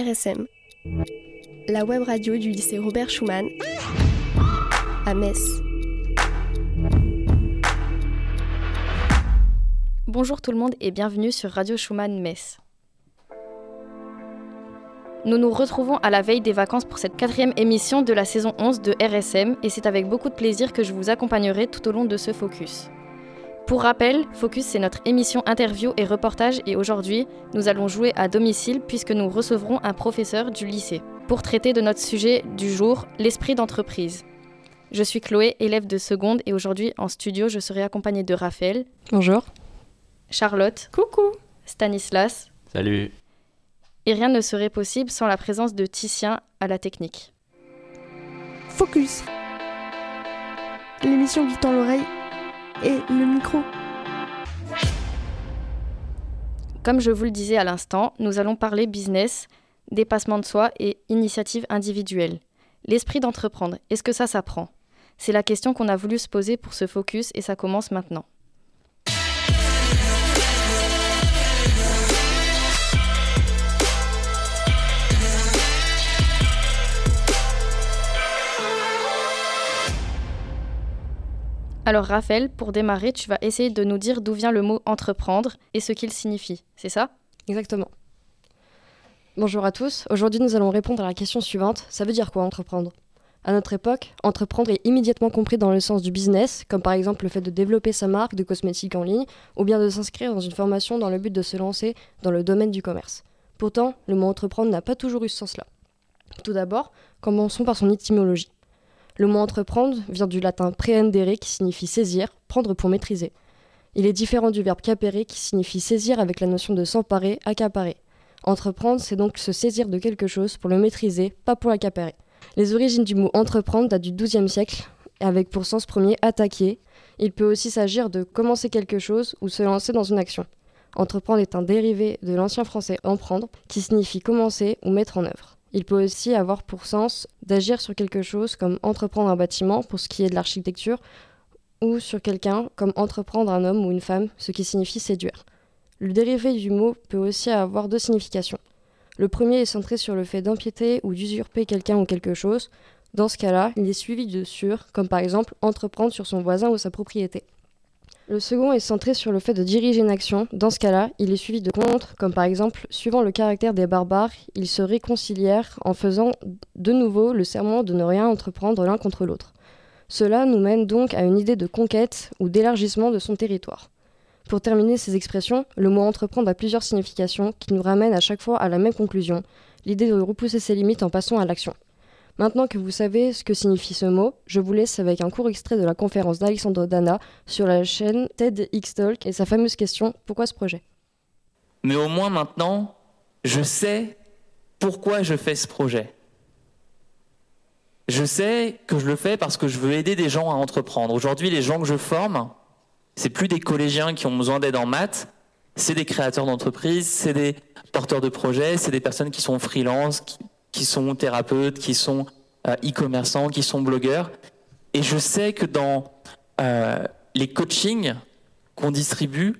RSM, la web radio du lycée Robert Schumann à Metz. Bonjour tout le monde et bienvenue sur Radio Schumann Metz. Nous nous retrouvons à la veille des vacances pour cette quatrième émission de la saison 11 de RSM et c'est avec beaucoup de plaisir que je vous accompagnerai tout au long de ce focus. Pour rappel, Focus c'est notre émission interview et reportage et aujourd'hui nous allons jouer à domicile puisque nous recevrons un professeur du lycée pour traiter de notre sujet du jour, l'esprit d'entreprise. Je suis Chloé, élève de seconde et aujourd'hui en studio je serai accompagnée de Raphaël. Bonjour. Charlotte. Coucou. Stanislas. Salut. Et rien ne serait possible sans la présence de Titien à la technique. Focus. L'émission qui tend l'oreille et le micro. Comme je vous le disais à l'instant, nous allons parler business, dépassement de soi et initiative individuelle. L'esprit d'entreprendre, est-ce que ça s'apprend? C'est la question qu'on a voulu se poser pour ce focus et ça commence maintenant. Raphaël, pour démarrer, tu vas essayer de nous dire d'où vient le mot entreprendre et ce qu'il signifie, c'est ça? Exactement. Bonjour à tous. Aujourd'hui, nous allons répondre à la question suivante. Ça veut dire quoi entreprendre? À notre époque, entreprendre est immédiatement compris dans le sens du business, comme par exemple le fait de développer sa marque de cosmétiques en ligne ou bien de s'inscrire dans une formation dans le but de se lancer dans le domaine du commerce. Pourtant, le mot entreprendre n'a pas toujours eu ce sens-là. Tout d'abord, commençons par son étymologie. Le mot entreprendre vient du latin prehendere qui signifie saisir, prendre pour maîtriser. Il est différent du verbe capere qui signifie saisir avec la notion de s'emparer, accaparer. Entreprendre, c'est donc se saisir de quelque chose pour le maîtriser, pas pour l'accaparer. Les origines du mot entreprendre datent du XIIe siècle, avec pour sens premier attaquer. Il peut aussi s'agir de commencer quelque chose ou se lancer dans une action. Entreprendre est un dérivé de l'ancien français emprendre, qui signifie commencer ou mettre en œuvre. Il peut aussi avoir pour sens d'agir sur quelque chose comme entreprendre un bâtiment pour ce qui est de l'architecture ou sur quelqu'un comme entreprendre un homme ou une femme, ce qui signifie séduire. Le dérivé du mot peut aussi avoir deux significations. Le premier est centré sur le fait d'empiéter ou d'usurper quelqu'un ou quelque chose. Dans ce cas-là, il est suivi de sur, comme par exemple entreprendre sur son voisin ou sa propriété. Le second est centré sur le fait de diriger une action. Dans ce cas-là, il est suivi de contre, comme par exemple, suivant le caractère des barbares, ils se réconcilièrent en faisant de nouveau le serment de ne rien entreprendre l'un contre l'autre. Cela nous mène donc à une idée de conquête ou d'élargissement de son territoire. Pour terminer ces expressions, le mot entreprendre a plusieurs significations qui nous ramènent à chaque fois à la même conclusion, l'idée de repousser ses limites en passant à l'action. Maintenant que vous savez ce que signifie ce mot, je vous laisse avec un court extrait de la conférence d'Alexandre Dana sur la chaîne TEDx Talk et sa fameuse question Pourquoi ce projet? Mais au moins maintenant, je sais pourquoi je fais ce projet. Je sais que je le fais parce que je veux aider des gens à entreprendre. Aujourd'hui, les gens que je forme, c'est plus des collégiens qui ont besoin d'aide en maths, c'est des créateurs d'entreprises, c'est des porteurs de projets, c'est des personnes qui sont freelance, qui sont thérapeutes, qui sont euh, e-commerçants, qui sont blogueurs. Et je sais que dans euh, les coachings qu'on distribue,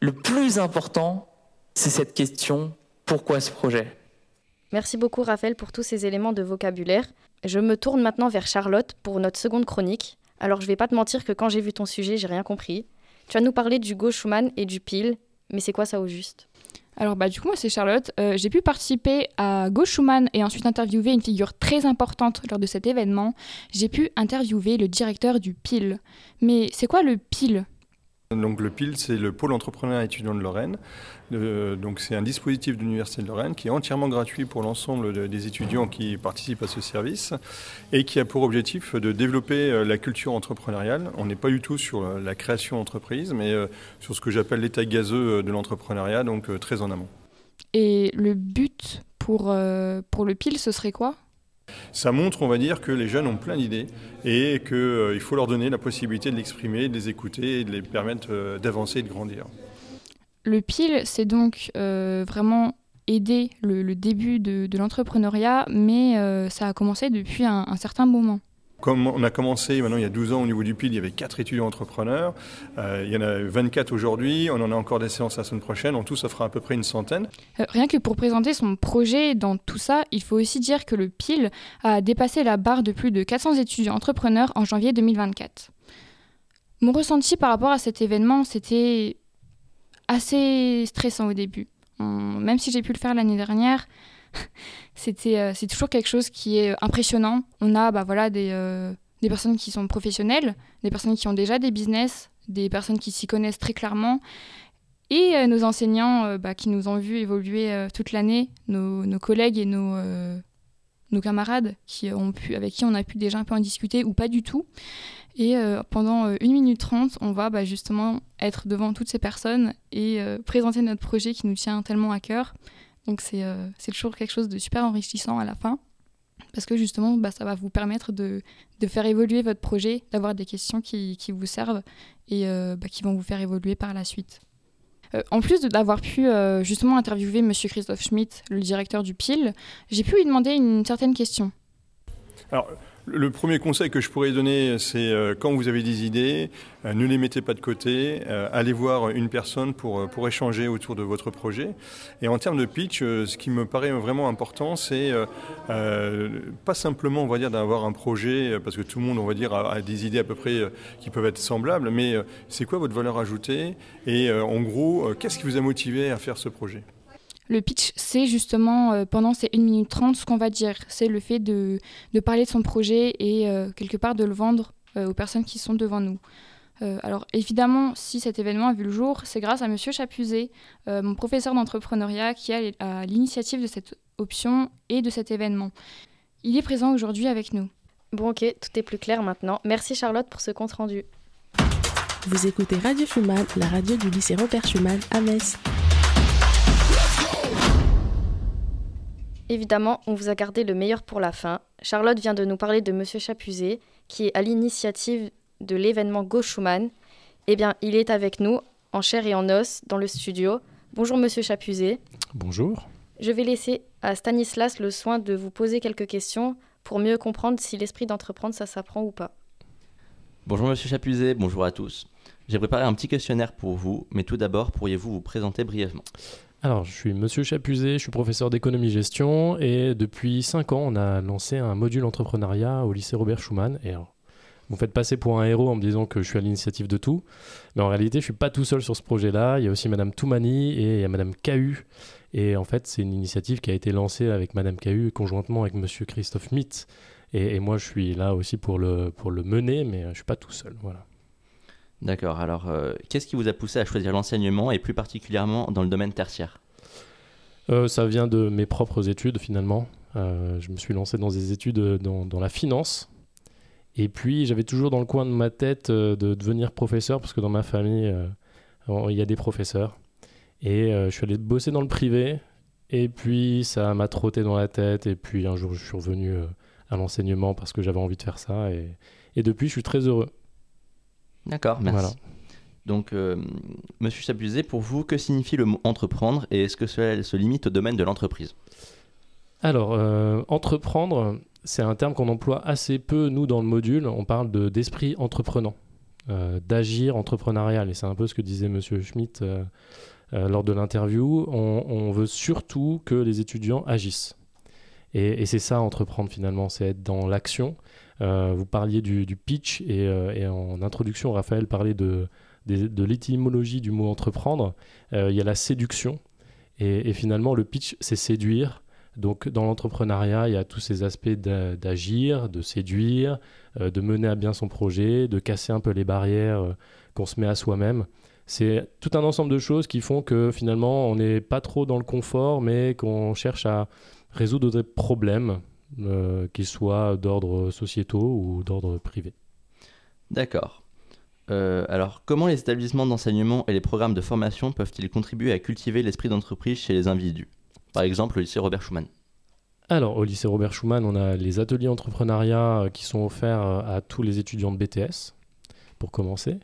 le plus important, c'est cette question, pourquoi ce projet? Merci beaucoup Raphaël pour tous ces éléments de vocabulaire. Je me tourne maintenant vers Charlotte pour notre seconde chronique. Alors je vais pas te mentir que quand j'ai vu ton sujet, j'ai rien compris. Tu vas nous parler du Go et du pile, mais c'est quoi ça au juste? Alors bah du coup moi c'est Charlotte, euh, j'ai pu participer à Go Schumann et ensuite interviewer une figure très importante lors de cet événement. J'ai pu interviewer le directeur du PIL. Mais c'est quoi le PIL? Donc le PIL, c'est le pôle entrepreneur étudiant de Lorraine. Euh, donc c'est un dispositif de l'université de Lorraine qui est entièrement gratuit pour l'ensemble de, des étudiants qui participent à ce service et qui a pour objectif de développer euh, la culture entrepreneuriale. On n'est pas du tout sur la création d'entreprise, mais euh, sur ce que j'appelle l'état gazeux de l'entrepreneuriat, donc euh, très en amont. Et le but pour, euh, pour le PIL, ce serait quoi? Ça montre, on va dire, que les jeunes ont plein d'idées et qu'il euh, faut leur donner la possibilité de l'exprimer, de les écouter et de les permettre euh, d'avancer et de grandir. Le PIL, c'est donc euh, vraiment aider le, début de, l'entrepreneuriat, mais ça a commencé depuis un certain moment. Comme on a commencé maintenant il y a 12 ans au niveau du PIL, il y avait 4 étudiants entrepreneurs. Euh, il y en a 24 aujourd'hui. On en a encore des séances la semaine prochaine. En tout, ça fera à peu près une centaine. Euh, rien que pour présenter son projet dans tout ça, il faut aussi dire que le PIL a dépassé la barre de plus de 400 étudiants entrepreneurs en janvier 2024. Mon ressenti par rapport à cet événement, c'était assez stressant au début. même si j'ai pu le faire l'année dernière, c'était euh, c'est toujours quelque chose qui est impressionnant. On a bah, voilà, des, euh, des personnes qui sont professionnelles, des personnes qui ont déjà des business, des personnes qui s'y connaissent très clairement, et euh, nos enseignants bah, qui nous ont vu évoluer toute l'année, nos, collègues et nos, nos camarades qui ont pu, avec qui on a pu déjà un peu en discuter ou pas du tout. Et pendant 1 minute 30, on va bah, justement être devant toutes ces personnes et présenter notre projet qui nous tient tellement à cœur. Donc euh, c'est toujours quelque chose de super enrichissant à la fin, parce que justement, bah, ça va vous permettre de, de faire évoluer votre projet, d'avoir des questions qui, qui, vous servent et euh, bah, qui vont vous faire évoluer par la suite. Euh, en plus d'avoir pu justement interviewer M. Christophe Schmitt, le directeur du PIL, j'ai pu lui demander une certaine question. Alors, le premier conseil que je pourrais donner, c'est euh, quand vous avez des idées, euh, ne les mettez pas de côté, euh, allez voir une personne pour, échanger autour de votre projet. Et en termes de pitch, ce qui me paraît vraiment important, c'est pas simplement, on va d'avoir un projet, parce que tout le monde, on va dire, a, des idées à peu près qui peuvent être semblables, mais c'est quoi votre valeur ajoutée Et en gros, qu'est-ce qui vous a motivé à faire ce projet? Le pitch, c'est justement euh, pendant ces 1 minute 30 ce qu'on va dire. C'est le fait de, de, parler de son projet et euh, quelque part de le vendre euh, aux personnes qui sont devant nous. alors évidemment, si cet événement a vu le jour, c'est grâce à Monsieur Chapuzé, mon professeur d'entrepreneuriat, qui est à l'initiative de cette option et de cet événement. Il est présent aujourd'hui avec nous. Bon ok, tout est plus clair maintenant. Merci Charlotte pour ce compte rendu. Vous écoutez Radio Schumann, la radio du lycée Robert Schumann à Metz. Évidemment, on vous a gardé le meilleur pour la fin. Charlotte vient de nous parler de Monsieur Chapuzé, qui est à l'initiative de l'événement Go Schumann. Eh bien, il est avec nous, en chair et en os, dans le studio. Bonjour Monsieur Chapuzé. Bonjour. Je vais laisser à Stanislas le soin de vous poser quelques questions pour mieux comprendre si l'esprit d'entreprendre, ça s'apprend ou pas. Bonjour Monsieur Chapuzé, bonjour à tous. J'ai préparé un petit questionnaire pour vous, mais tout d'abord, pourriez-vous vous présenter brièvement? Alors, je suis Monsieur Chapuzé, je suis professeur d'économie-gestion et depuis 5 ans, on a lancé un module entrepreneuriat au lycée Robert Schumann. Et vous faites passer pour un héros en me disant que je suis à l'initiative de tout, mais en réalité, je suis pas tout seul sur ce projet-là. Il y a aussi Madame Toumani et il y Madame. Et en fait, c'est une initiative qui a été lancée avec Madame Cahu conjointement avec Monsieur Christophe Mitt. Et, et, moi, je suis là aussi pour le, pour le mener, mais je suis pas tout seul. Voilà. D'accord. Alors, euh, qu'est-ce qui vous a poussé à choisir l'enseignement et plus particulièrement dans le domaine tertiaire? Euh, Ça vient de mes propres études finalement. Euh, je me suis lancé dans des études dans, la finance. Et puis, j'avais toujours dans le coin de ma tête de devenir professeur parce que dans ma famille, il y a des professeurs. Et je suis allé bosser dans le privé. Et puis, ça m'a trotté dans la tête. Et puis, un jour, je suis revenu à l'enseignement parce que j'avais envie de faire ça. Et depuis, je suis très heureux. D'accord, merci. Donc, euh, Monsieur Chabuzé, pour vous, que signifie le mot entreprendre et est-ce que cela se limite au domaine de l'entreprise? Alors, euh, entreprendre, c'est un terme qu'on emploie assez peu, nous, dans le module. On parle d'esprit entreprenant, euh, d'agir entrepreneurial. Et c'est un peu ce que disait Monsieur Schmitt lors de l'interview. On, veut surtout que les étudiants agissent. Et, c'est ça, entreprendre, finalement, c'est être dans l'action. Euh, vous parliez du, pitch euh, et, en introduction, Raphaël parlait de, de, l'étymologie du mot entreprendre. Euh, il y a la séduction et, finalement le pitch, c'est séduire. Donc dans l'entrepreneuriat, il y a tous ces aspects d'agir, de séduire, de mener à bien son projet, de casser un peu les barrières qu'on se met à soi-même. C'est tout un ensemble de choses qui font que finalement on n'est pas trop dans le confort, mais qu'on cherche à résoudre des problèmes euh, qu'ils soient d'ordre sociétaux ou d'ordre privé. D'accord. Euh, alors, comment les établissements d'enseignement et les programmes de formation peuvent-ils contribuer à cultiver l'esprit d'entreprise chez les individus? Par exemple, au lycée Robert Schumann. Alors, au lycée Robert Schumann, on a les ateliers entrepreneuriat euh, qui sont offerts à tous les étudiants de BTS, pour commencer.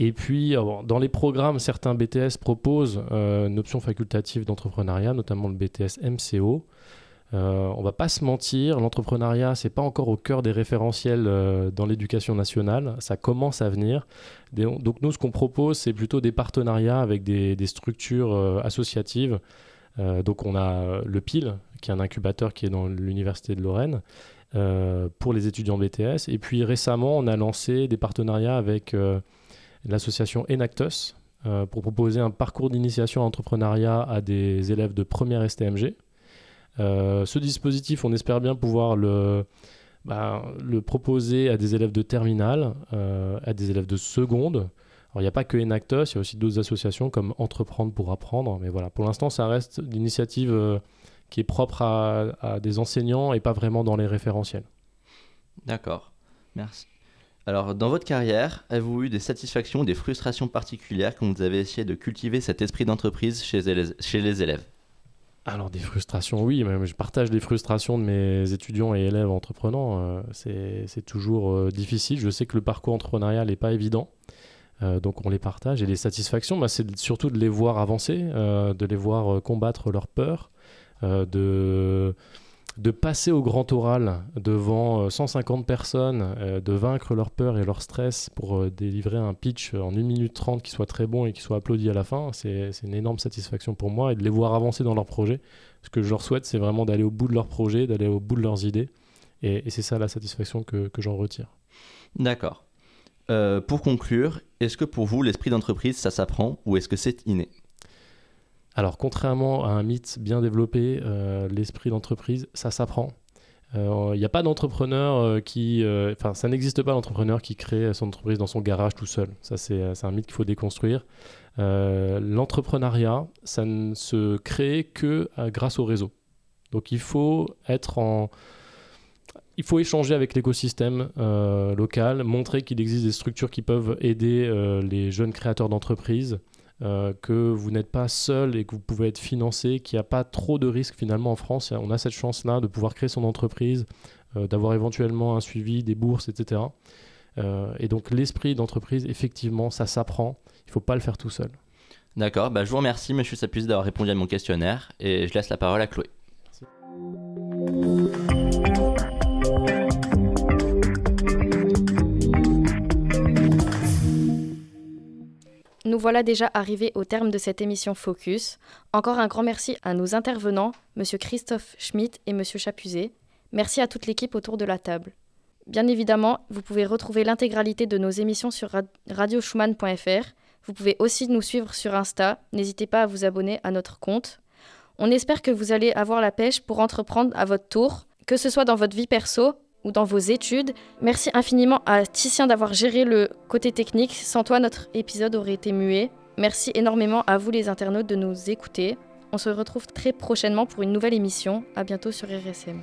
Et puis, dans les programmes, certains BTS proposent une option facultative d'entrepreneuriat, notamment le BTS MCO. Euh, on va pas se mentir, l'entrepreneuriat, c'est pas encore au cœur des référentiels euh, dans l'éducation nationale. Ça commence à venir. donc nous, ce qu'on propose, c'est plutôt des partenariats avec des, structures euh, associatives. donc on a le PIL, qui est un incubateur qui est dans l'université de Lorraine. pour les étudiants BTS. Et puis récemment, on a lancé des partenariats avec l'association Enactus pour proposer un parcours d'initiation à l'entrepreneuriat à des élèves de première STMG. Euh, ce dispositif, on espère bien pouvoir le, bah, proposer à des élèves de terminale, euh, à des élèves de seconde. Alors, il n'y a pas que Enactus, il y a aussi d'autres associations comme Entreprendre pour apprendre. Mais voilà, pour l'instant, ça reste l'initiative euh, qui est propre à, des enseignants et pas vraiment dans les référentiels. D'accord, merci. Alors, dans votre carrière, avez-vous eu des satisfactions, des frustrations particulières quand vous avez essayé de cultiver cet esprit d'entreprise chez les élèves? Alors des frustrations, oui, mais je partage des frustrations de mes étudiants et élèves entreprenants. Euh, c'est toujours euh, difficile. Je sais que le parcours entrepreneurial n'est pas évident. Euh, donc on les partage. Et les satisfactions, bah, c'est surtout de les voir avancer, de les voir combattre leurs peurs, de de passer au grand oral devant 150 euh, personnes, euh, de vaincre leur peur et leur stress pour euh, délivrer un pitch en 1 minute 30 qui soit très bon et qui soit applaudi à la fin, c'est une énorme satisfaction pour moi et de les voir avancer dans leur projet. Ce que je leur souhaite, c'est vraiment d'aller au bout de leur projet, d'aller au bout de leurs idées. Et, c'est ça la satisfaction que, j'en retire. D'accord. pour conclure, est-ce que pour vous, l'esprit d'entreprise, ça s'apprend ou est-ce que c'est inné? Alors, contrairement à un mythe bien développé, euh, l'esprit d'entreprise, ça s'apprend. Il euh, n'y a pas d'entrepreneur euh, qui. Enfin, ça n'existe pas d'entrepreneur qui crée son entreprise dans son garage tout seul. Ça, c'est un mythe qu'il faut déconstruire. L'entrepreneuriat, ça ne se crée que grâce au réseau. Donc, il faut être en. Il faut échanger avec l'écosystème local, montrer qu'il existe des structures qui peuvent aider les jeunes créateurs d'entreprises euh, que vous n'êtes pas seul et que vous pouvez être financé, qu'il n'y a pas trop de risques finalement en France. On a cette chance-là de pouvoir créer son entreprise, euh, d'avoir éventuellement un suivi, des bourses, etc. Euh, et donc l'esprit d'entreprise, effectivement, ça s'apprend. Il ne faut pas le faire tout seul. D'accord, bah, je vous remercie, Monsieur Sapus, d'avoir répondu à mon questionnaire et je laisse la parole à Chloé. Nous voilà déjà arrivés au terme de cette émission Focus. Encore un grand merci à nos intervenants, M. Christophe Schmitt et M. Chapuzet. Merci à toute l'équipe autour de la table. Bien évidemment, vous pouvez retrouver l'intégralité de nos émissions sur radioschumann.fr. Vous pouvez aussi nous suivre sur Insta. N'hésitez pas à vous abonner à notre compte. On espère que vous allez avoir la pêche pour entreprendre à votre tour, que ce soit dans votre vie perso ou dans vos études. Merci infiniment à Titien d'avoir géré le côté technique. Sans toi, notre épisode aurait été muet. Merci énormément à vous les internautes de nous écouter. On se retrouve très prochainement pour une nouvelle émission. À bientôt sur RSM.